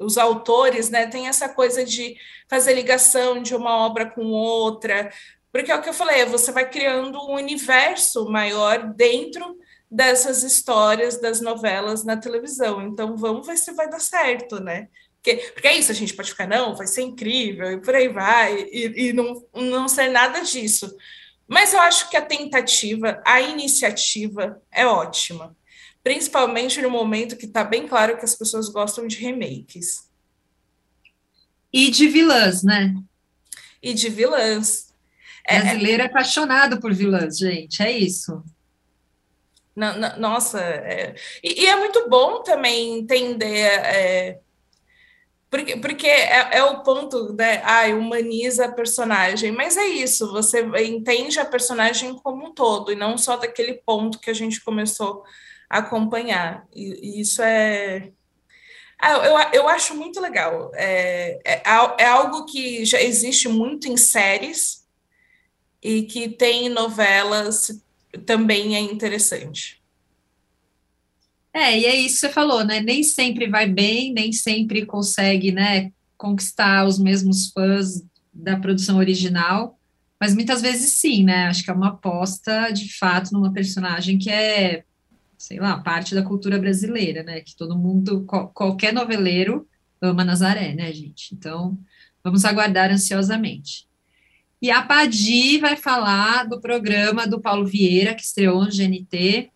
Speaker 3: os autores, né, tem essa coisa de fazer ligação de uma obra com outra, porque é o que eu falei, você vai criando um universo maior dentro dessas histórias das novelas na televisão. Então, vamos ver se vai dar certo, né? Porque, porque é isso, a gente pode ficar, não, vai ser incrível, e por aí vai, e, e não, não ser nada disso. Mas eu acho que a tentativa, a iniciativa é ótima. Principalmente no momento que está bem claro que as pessoas gostam de remakes.
Speaker 1: E de vilãs, né?
Speaker 3: E de vilãs.
Speaker 1: É, Brasileiro é apaixonado por vilãs, gente, é isso.
Speaker 3: Não, não, nossa, é, e, e, é muito bom também entender, é, porque, porque é, é, o ponto, né? Humaniza a personagem, mas é isso, você entende a personagem como um todo, e não só daquele ponto que a gente começou a acompanhar. E, e isso é. Ah, eu, eu acho muito legal. É, é, é algo que já existe muito em séries e que tem novelas também é interessante.
Speaker 1: É, e é isso que você falou, né? Nem sempre vai bem, nem sempre consegue, né, conquistar os mesmos fãs da produção original, mas muitas vezes sim, né? Acho que é uma aposta de fato numa personagem que é, sei lá, parte da cultura brasileira, né? Que todo mundo, qualquer noveleiro ama Nazaré, né, gente? Então, vamos aguardar ansiosamente. E a Padi vai falar do programa do Paulo Vieira, que estreou no GNT.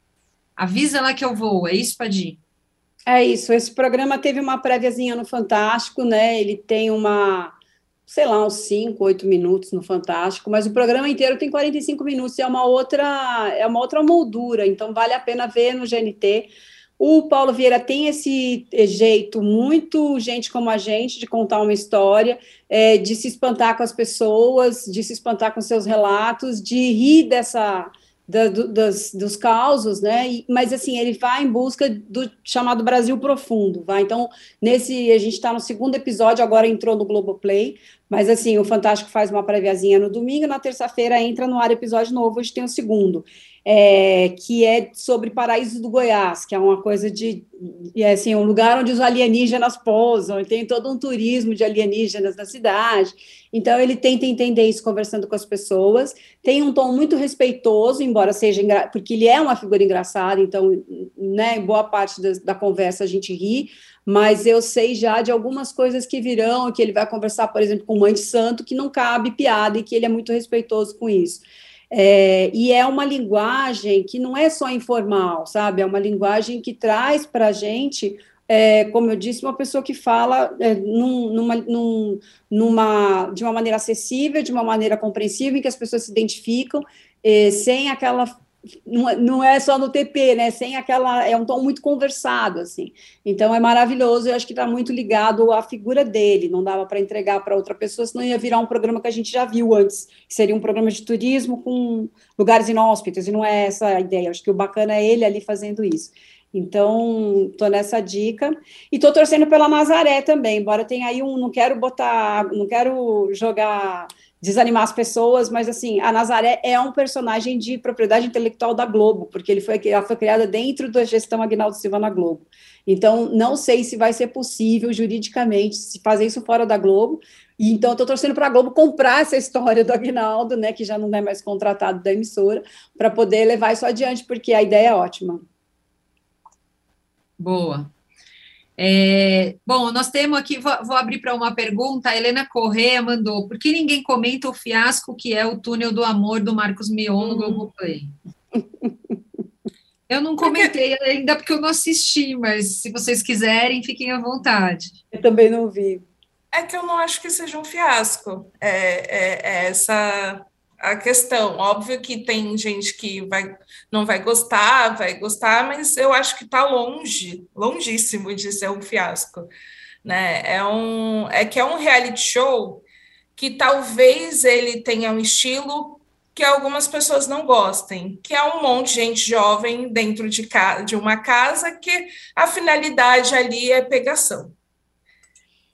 Speaker 1: Avisa lá que eu vou, é isso, Padi?
Speaker 4: É isso, esse programa teve uma préviazinha no Fantástico, né? Ele tem uma, sei lá, uns 5, 8 minutos no Fantástico, mas o programa inteiro tem 45 minutos e é uma outra, é uma outra moldura, então vale a pena ver no GNT. O Paulo Vieira tem esse jeito muito gente como a gente de contar uma história, é, de se espantar com as pessoas, de se espantar com seus relatos, de rir dessa da, do, das, dos causos, né? E, mas assim, ele vai em busca do chamado Brasil Profundo, vai. Então, nesse a gente está no segundo episódio, agora entrou no Globoplay, mas assim, o Fantástico faz uma préviazinha no domingo, na terça-feira entra no ar episódio novo, hoje tem o segundo é, que é sobre Paraíso do Goiás, que é uma coisa de, é, assim, um lugar onde os alienígenas pousam, e tem todo um turismo de alienígenas na cidade. Então, ele tenta entender isso conversando com as pessoas. Tem um tom muito respeitoso, embora seja, porque ele é uma figura engraçada, então, né, boa parte da, da conversa a gente ri, mas eu sei já de algumas coisas que virão, que ele vai conversar, por exemplo, com mãe de santo, que não cabe piada e que ele é muito respeitoso com isso. É, e é uma linguagem que não é só informal, sabe? É uma linguagem que traz para a gente, é, como eu disse, uma pessoa que fala é, num, numa, num, numa, de uma maneira acessível, de uma maneira compreensível, em que as pessoas se identificam, é, sem aquela não é só no TP, né? Sem aquela. É um tom muito conversado, assim. Então é maravilhoso, eu acho que está muito ligado à figura dele. Não dava para entregar para outra pessoa, senão ia virar um programa que a gente já viu antes, que seria um programa de turismo com lugares inóspitos, e não é essa a ideia. Eu acho que o bacana é ele ali fazendo isso. Então, estou nessa dica. E estou torcendo pela Nazaré também, embora tenha aí um. Não quero botar. Não quero jogar desanimar as pessoas, mas assim, a Nazaré é um personagem de propriedade intelectual da Globo, porque ele foi, ela foi criada dentro da gestão Agnaldo Silva na Globo. Então, não sei se vai ser possível juridicamente se fazer isso fora da Globo. E então, estou torcendo para a Globo comprar essa história do Agnaldo, né, que já não é mais contratado da emissora, para poder levar isso adiante, porque a ideia é ótima.
Speaker 1: Boa. É, bom, nós temos aqui, vou, vou abrir para uma pergunta, a Helena Correa mandou, por que ninguém comenta o fiasco que é o túnel do amor do Marcos Mion no hum. Globoplay? Eu não comentei ainda porque eu não assisti, mas se vocês quiserem, fiquem à vontade.
Speaker 4: Eu também não vi.
Speaker 3: É que eu não acho que seja um fiasco. É, é, é essa a questão. Óbvio que tem gente que vai, não vai gostar, vai gostar, mas eu acho que está longe, longíssimo de ser um fiasco. Né? É, um, é que é um reality show que talvez ele tenha um estilo que algumas pessoas não gostem, que é um monte de gente jovem dentro de, de uma casa que a finalidade ali é pegação.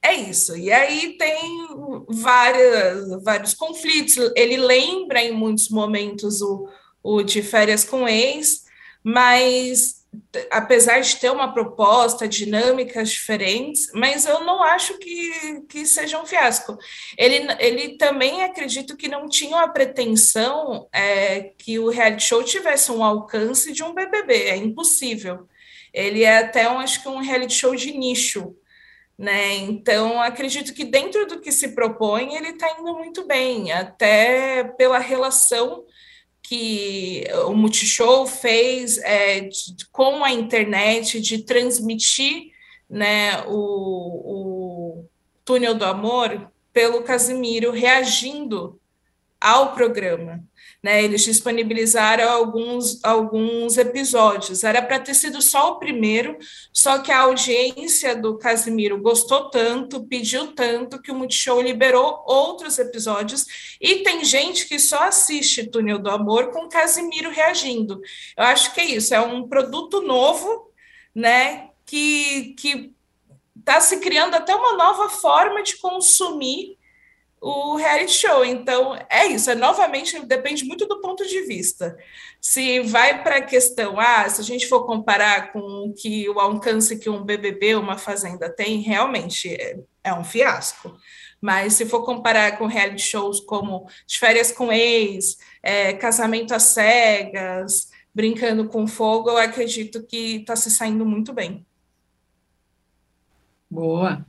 Speaker 3: É isso. E aí tem várias, vários conflitos. Ele lembra em muitos momentos o, o de férias com ex, mas apesar de ter uma proposta, dinâmicas diferentes, mas eu não acho que, que seja um fiasco. Ele, ele também acredito que não tinha a pretensão é, que o reality show tivesse um alcance de um BBB, é impossível. Ele é até, um, acho que, um reality show de nicho, né? Então, acredito que dentro do que se propõe, ele está indo muito bem, até pela relação que o Multishow fez é, de, com a internet, de transmitir né, o, o Túnel do Amor pelo Casimiro reagindo ao programa. Né, eles disponibilizaram alguns, alguns episódios. Era para ter sido só o primeiro, só que a audiência do Casimiro gostou tanto, pediu tanto, que o Multishow liberou outros episódios. E tem gente que só assiste Túnel do Amor com Casimiro reagindo. Eu acho que é isso, é um produto novo, né? Que, que está se criando até uma nova forma de consumir o reality show. Então, é isso, é novamente depende muito do ponto de vista. Se vai para a questão, ah, se a gente for comparar com o que o alcance que um BBB, uma fazenda tem, realmente é, é um fiasco. Mas se for comparar com reality shows como De Férias com Ex, é, Casamento às Cegas, Brincando com Fogo, eu acredito que está se saindo muito bem.
Speaker 1: Boa.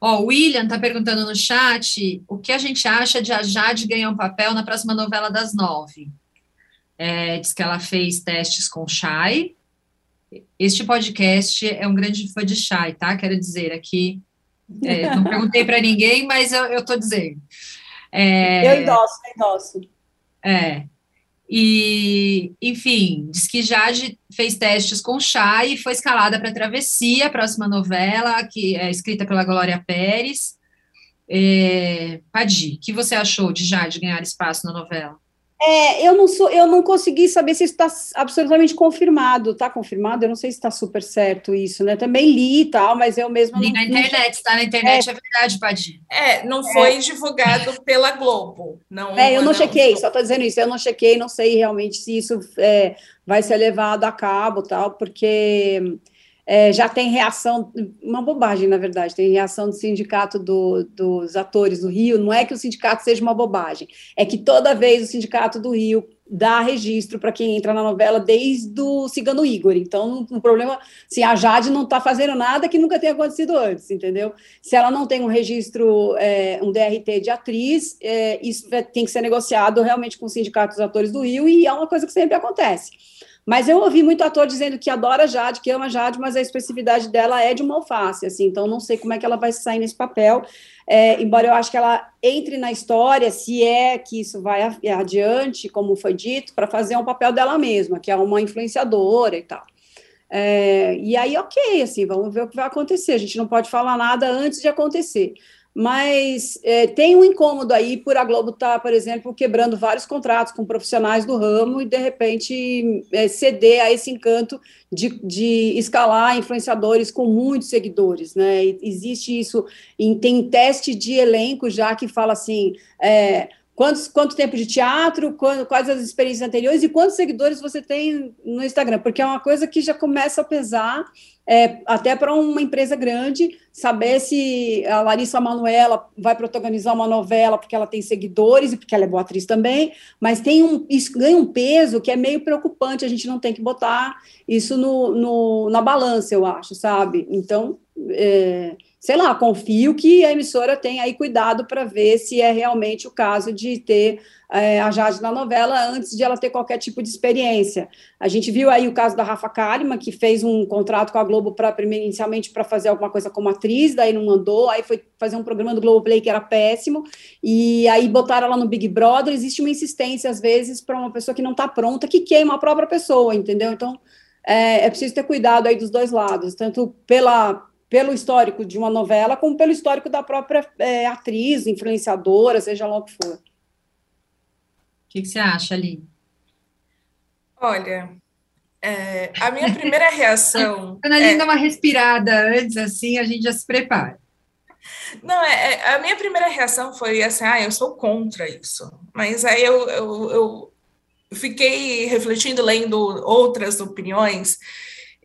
Speaker 1: Ó, o William está perguntando no chat o que a gente acha de a Jade ganhar um papel na próxima novela das nove. É, diz que ela fez testes com Shai. Este podcast é um grande fã de Shai, tá? Quero dizer aqui. É, não perguntei para ninguém, mas eu estou dizendo.
Speaker 4: É, eu endosso, eu endosso.
Speaker 1: É. E, enfim, diz que Jade fez testes com chá e foi escalada para Travessia, a próxima novela, que é escrita pela Glória Pérez. É, Padi, o que você achou de Jade ganhar espaço na novela?
Speaker 4: É, eu não sou, eu não consegui saber se está absolutamente confirmado. Está confirmado? Eu não sei se está super certo isso, né? Também li e tal, mas eu mesmo
Speaker 1: li não, na internet, está na internet, é, é verdade, Padir.
Speaker 3: É, não foi é. divulgado pela Globo. Não,
Speaker 4: é, eu não, não chequei, só estou dizendo isso. Eu não chequei, não sei realmente se isso é, vai ser levado a cabo, tal, porque é, já tem reação, uma bobagem, na verdade, tem reação do sindicato do, dos atores do Rio. Não é que o sindicato seja uma bobagem, é que toda vez o sindicato do Rio dá registro para quem entra na novela desde o Cigano Igor. Então, o um problema, se a Jade não está fazendo nada que nunca tenha acontecido antes, entendeu? Se ela não tem um registro, é, um DRT de atriz, é, isso tem que ser negociado realmente com o sindicato dos atores do Rio, e é uma coisa que sempre acontece. Mas eu ouvi muito ator dizendo que adora Jade, que ama Jade, mas a especificidade dela é de uma alface, assim, então não sei como é que ela vai sair nesse papel, é, embora eu acho que ela entre na história, se é que isso vai adiante, como foi dito, para fazer um papel dela mesma, que é uma influenciadora e tal. É, e aí, ok, assim, vamos ver o que vai acontecer. A gente não pode falar nada antes de acontecer mas é, tem um incômodo aí por a Globo estar, tá, por exemplo, quebrando vários contratos com profissionais do ramo e, de repente, é, ceder a esse encanto de, de, escalar influenciadores com muitos seguidores, né? Existe isso, em, tem teste de elenco já que fala assim. É, Quantos, quanto tempo de teatro, quando, quais as experiências anteriores e quantos seguidores você tem no Instagram? Porque é uma coisa que já começa a pesar é, até para uma empresa grande, saber se a Larissa Manoela vai protagonizar uma novela porque ela tem seguidores e porque ela é boa atriz também, mas tem um, isso ganha um peso que é meio preocupante, a gente não tem que botar isso no, no na balança, eu acho, sabe? Então, é, sei lá, confio que a emissora tem aí cuidado para ver se é realmente o caso de ter é, a Jade na novela antes de ela ter qualquer tipo de experiência. A gente viu aí o caso da Rafa Kalimann, que fez um contrato com a Globo para inicialmente para fazer alguma coisa como atriz, daí não mandou, aí foi fazer um programa do Globo Play que era péssimo, e aí botaram ela no Big Brother. Existe uma insistência, às vezes, para uma pessoa que não está pronta, que queima a própria pessoa, entendeu? Então, é, é preciso ter cuidado aí dos dois lados, tanto pela pelo histórico de uma novela, como pelo histórico da própria é, atriz, influenciadora, seja lá o que for. O
Speaker 1: que, que você acha, Ali?
Speaker 3: Olha, é, a minha primeira reação.
Speaker 1: Ana Linda, é... uma respirada antes, assim, a gente já se prepara.
Speaker 3: Não, é, é, a minha primeira reação foi assim: ah, eu sou contra isso. Mas aí eu, eu, eu fiquei refletindo, lendo outras opiniões,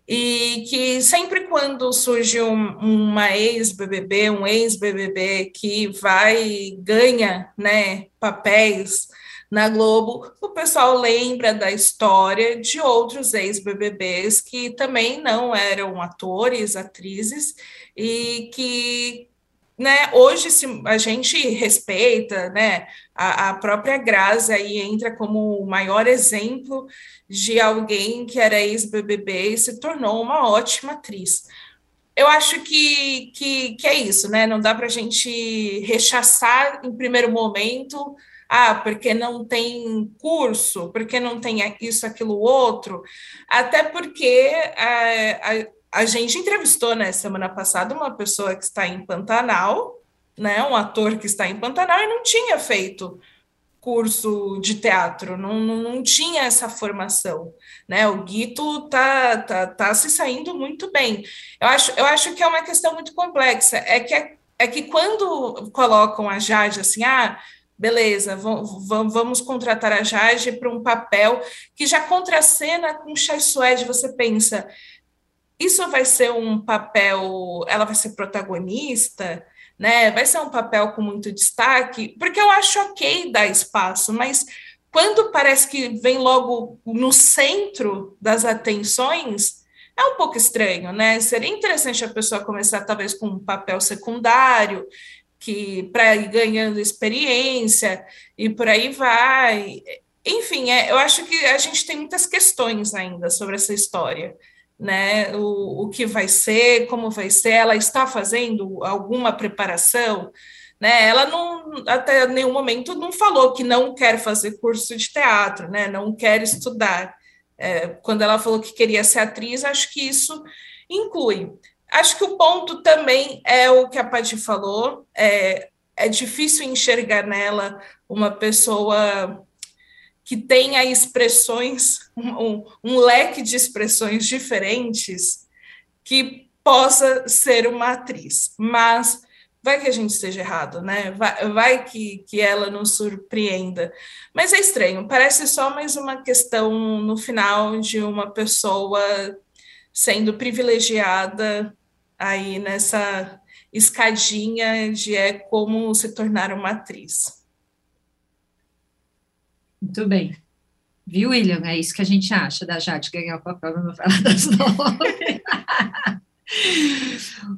Speaker 3: e que sempre quando surge um, uma ex-BBB, um ex-BBB que vai ganha, né, papéis na Globo, o pessoal lembra da história de outros ex-BBBs que também não eram atores, atrizes e que né, hoje se a gente respeita, né, a, a, própria Grazi aí entra como o maior exemplo de alguém que era ex-BBB e se tornou uma ótima atriz. Eu acho que, que, que é isso, né, não dá para a gente rechaçar em primeiro momento ah, porque não tem curso, porque não tem isso, aquilo, outro, até porque a, a gente entrevistou, né, semana passada, uma pessoa que está em Pantanal, né, um ator que está em Pantanal e não tinha feito curso de teatro, não, não, não tinha essa formação, né? O Guito tá, tá, tá se saindo muito bem. Eu acho, eu acho que é uma questão muito complexa, é que, é, é que quando colocam a Jade assim, ah, beleza, vamos contratar a Jade para um papel que já contracena com Chai Suede, você pensa, isso vai ser um papel, ela vai ser protagonista, né? Vai ser um papel com muito destaque, porque eu acho ok dar espaço, mas quando parece que vem logo no centro das atenções, é um pouco estranho, né? Seria interessante a pessoa começar talvez com um papel secundário, que para ir ganhando experiência e por aí vai. Enfim, é, eu acho que a gente tem muitas questões ainda sobre essa história né, o, o que vai ser, como vai ser, ela está fazendo alguma preparação, né, ela não, até nenhum momento não falou que não quer fazer curso de teatro, né, não quer estudar, é, quando ela falou que queria ser atriz, acho que isso inclui. Acho que o ponto também é o que a Paty falou, é, é difícil enxergar nela uma pessoa que tenha expressões, um, um, leque de expressões diferentes que possa ser uma atriz. Mas vai que a gente esteja errado, né? Vai, vai que, que ela nos surpreenda. Mas é estranho, parece só mais uma questão no final de uma pessoa sendo privilegiada aí nessa escadinha de é como se tornar uma atriz.
Speaker 1: Muito bem. Viu, William? É isso que a gente acha da Jade ganhar o papel no novela das nove.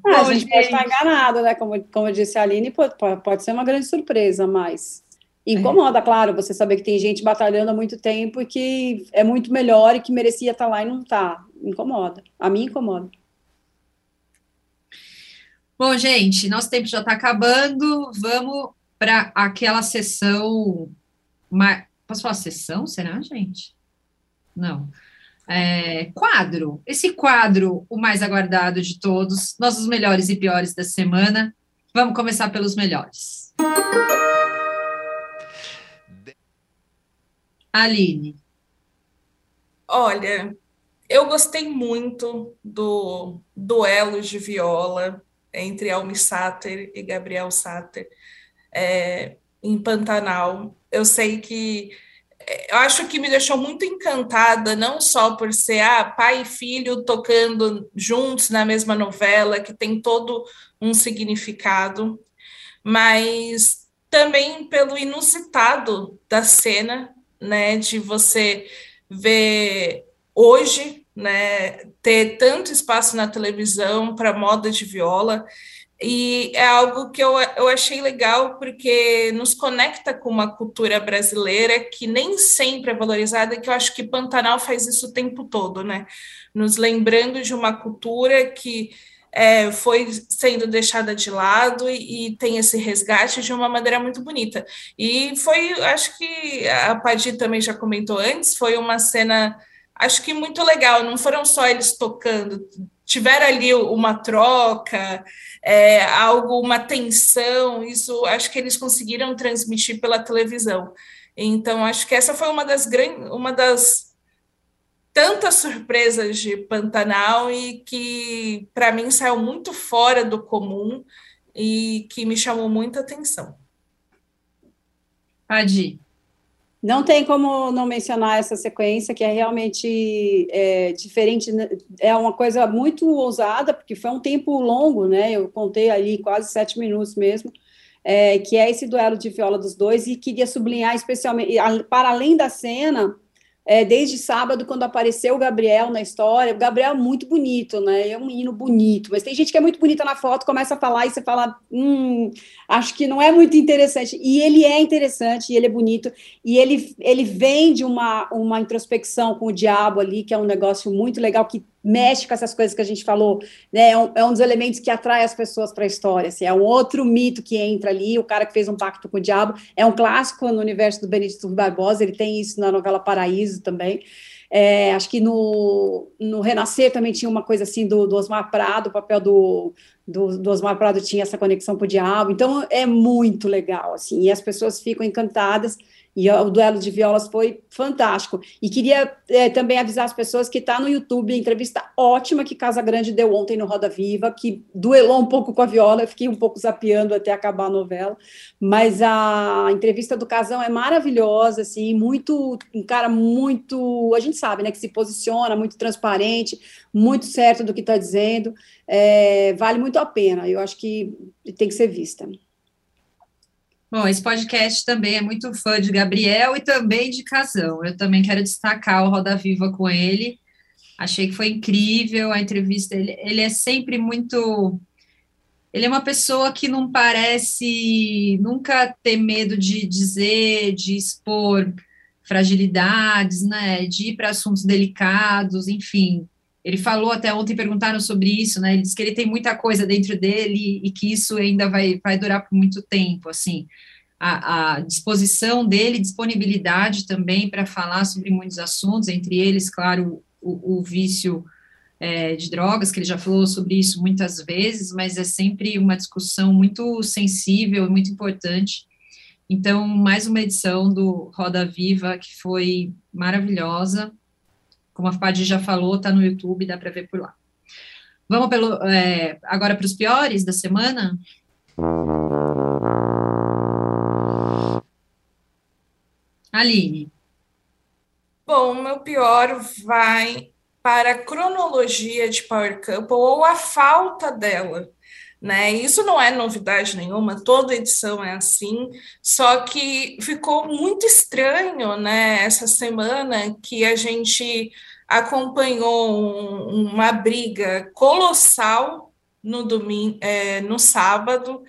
Speaker 4: Ah, a gente pode estar enganado, né? Como, como disse a Aline, pode, pode ser uma grande surpresa, mas incomoda, é. claro, você saber que tem gente batalhando há muito tempo e que é muito melhor e que merecia estar lá e não está. Incomoda. A mim incomoda.
Speaker 1: Bom, gente, nosso tempo já está acabando. Vamos para aquela sessão Posso falar sessão, será, gente? Não. É, quadro. Esse quadro, o mais aguardado de todos, nossos melhores e piores da semana. Vamos começar pelos melhores. Aline.
Speaker 3: Olha, eu gostei muito do duelo de viola entre Almi Sater e Gabriel Sater é, em Pantanal. Eu sei que eu acho que me deixou muito encantada, não só por ser ah, pai e filho tocando juntos na mesma novela, que tem todo um significado, mas também pelo inusitado da cena, né, de você ver hoje, né, ter tanto espaço na televisão para moda de viola e é algo que eu, eu achei legal porque nos conecta com uma cultura brasileira que nem sempre é valorizada, que eu acho que Pantanal faz isso o tempo todo, né? Nos lembrando de uma cultura que é, foi sendo deixada de lado e, e, tem esse resgate de uma maneira muito bonita. E foi, acho que a Padi também já comentou antes, foi uma cena, acho que muito legal, não foram só eles tocando, tiveram ali uma troca, é, algo, uma tensão, isso acho que eles conseguiram transmitir pela televisão. Então, acho que essa foi uma das grandes, uma das tantas surpresas de Pantanal e que para mim saiu muito fora do comum e que me chamou muita atenção.
Speaker 1: Adi.
Speaker 4: Não tem como não mencionar essa sequência, que é realmente é, diferente, né? é uma coisa muito ousada, porque foi um tempo longo, né? Eu contei ali quase sete minutos mesmo, é, que é esse duelo de viola dos dois, e queria sublinhar especialmente, para além da cena, é, desde sábado, quando apareceu o Gabriel na história, o Gabriel é muito bonito, né? É um menino bonito, mas tem gente que é muito bonita na foto, começa a falar e você fala, hum, acho que não é muito interessante. E ele é interessante, ele é bonito, e ele, ele vem de uma, uma introspecção com o diabo ali, que é um negócio muito legal, que mexe com essas coisas que a gente falou, né? É um, é um dos elementos que atrai as pessoas para a história. Assim, é um outro mito que entra ali. O cara que fez um pacto com o diabo é um clássico no universo do Benedito Barbosa. Ele tem isso na novela Paraíso também. É, acho que no, no Renascer também tinha uma coisa assim do, do Osmar Prado, o papel do, do, do, Osmar Prado tinha essa conexão com o diabo. Então é muito legal, assim, e as pessoas ficam encantadas e o duelo de violas foi fantástico. E queria é, também avisar as pessoas que está no YouTube a entrevista ótima que Casa Grande deu ontem no Roda Viva, que duelou um pouco com a viola, eu fiquei um pouco zapeando até acabar a novela. Mas a entrevista do Casão é maravilhosa, assim, muito, um cara muito, a gente sabe, né, que se posiciona, muito transparente, muito certo do que está dizendo. É, vale muito a pena, eu acho que tem que ser vista.
Speaker 1: Bom, esse podcast também é muito fã de Gabriel e também de Casão. Eu também quero destacar o Roda Viva com ele. Achei que foi incrível a entrevista. Ele, ele é sempre muito. Ele é uma pessoa que não parece nunca ter medo de dizer, de expor fragilidades, né? De ir para assuntos delicados, enfim. Ele falou até ontem, perguntaram sobre isso, né? Ele disse que ele tem muita coisa dentro dele e que isso ainda vai, vai durar por muito tempo, assim. A, a disposição dele, disponibilidade também para falar sobre muitos assuntos, entre eles, claro, o, o vício é, de drogas, que ele já falou sobre isso muitas vezes, mas é sempre uma discussão muito sensível e muito importante. Então, mais uma edição do Roda Viva, que foi maravilhosa como a Fadi já falou, está no YouTube, dá para ver por lá. Vamos pelo, é, agora para os piores da semana? Aline.
Speaker 3: Bom, meu pior vai para a cronologia de Power Couple ou a falta dela. Né? Isso não é novidade nenhuma, toda edição é assim, só que ficou muito estranho, né, essa semana que a gente acompanhou um, uma briga colossal no domingo, é, no sábado,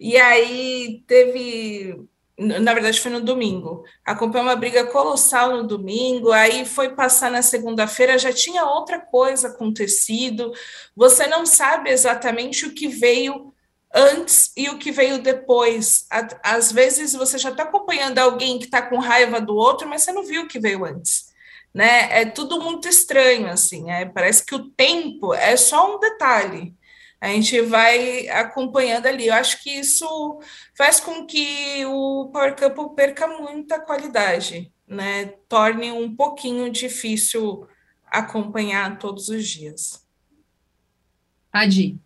Speaker 3: e aí teve na verdade foi no domingo. Acompanhou uma briga colossal no domingo, aí foi passar na segunda-feira, já tinha outra coisa acontecido. Você não sabe exatamente o que veio antes e o que veio depois. Às vezes você já está acompanhando alguém que está com raiva do outro, mas você não viu o que veio antes. Né? É tudo muito estranho, assim. É, parece que o tempo é só um detalhe a gente vai acompanhando ali. Eu acho que isso faz com que o Power Couple perca muita qualidade, né? Torne um pouquinho difícil acompanhar todos os dias.
Speaker 1: Adi.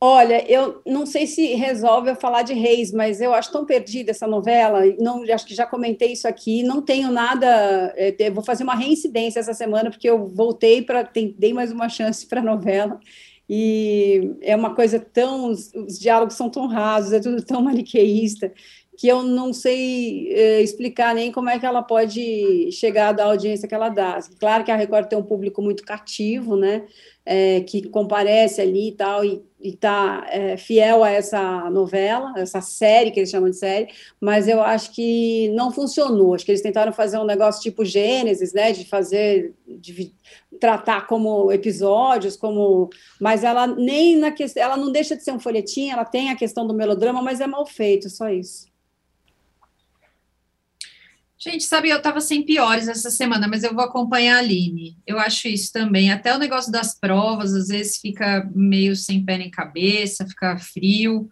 Speaker 4: Olha, eu não sei se resolve eu falar de Reis, mas eu acho tão perdida essa novela. Não, acho que já comentei isso aqui. Não tenho nada. É, vou fazer uma reincidência essa semana porque eu voltei para dei mais uma chance para a novela. E é uma coisa tão. Os, os, diálogos são tão rasos, é tudo tão maniqueísta que eu não sei é, explicar nem como é que ela pode chegar da audiência que ela dá. Claro que a Record tem um público muito cativo, né? É, que comparece ali e tal, e está é, fiel a essa novela, essa série que eles chamam de série, mas eu acho que não funcionou. Acho que eles tentaram fazer um negócio tipo Gênesis, né, de fazer, de tratar como episódios, como, mas ela nem na questão, ela não deixa de ser um folhetim, ela tem a questão do melodrama, mas é mal feito, só isso.
Speaker 1: Gente, sabe, eu estava sem piores essa semana, mas eu vou acompanhar a Aline. Eu acho isso também. Até o negócio das provas, às vezes fica meio sem pé nem cabeça, fica frio.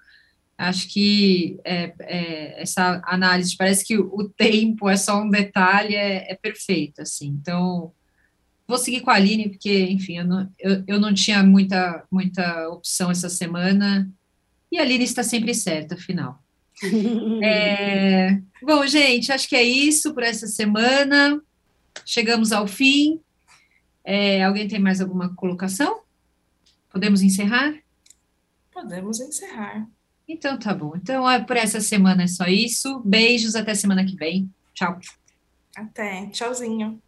Speaker 1: Acho que é, é, essa análise, parece que o, tempo é só um detalhe, é, é, perfeito, assim. Então, vou seguir com a Aline, porque, enfim, eu não, eu, eu não tinha muita, muita opção essa semana, e a Aline está sempre certa, afinal. É, bom, gente, acho que é isso por essa semana. Chegamos ao fim. É, alguém tem mais alguma colocação? Podemos encerrar?
Speaker 3: Podemos encerrar.
Speaker 1: Então tá bom. Então, por essa semana é só isso. Beijos, até semana que vem. Tchau.
Speaker 3: Até. Tchauzinho.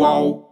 Speaker 8: Qual?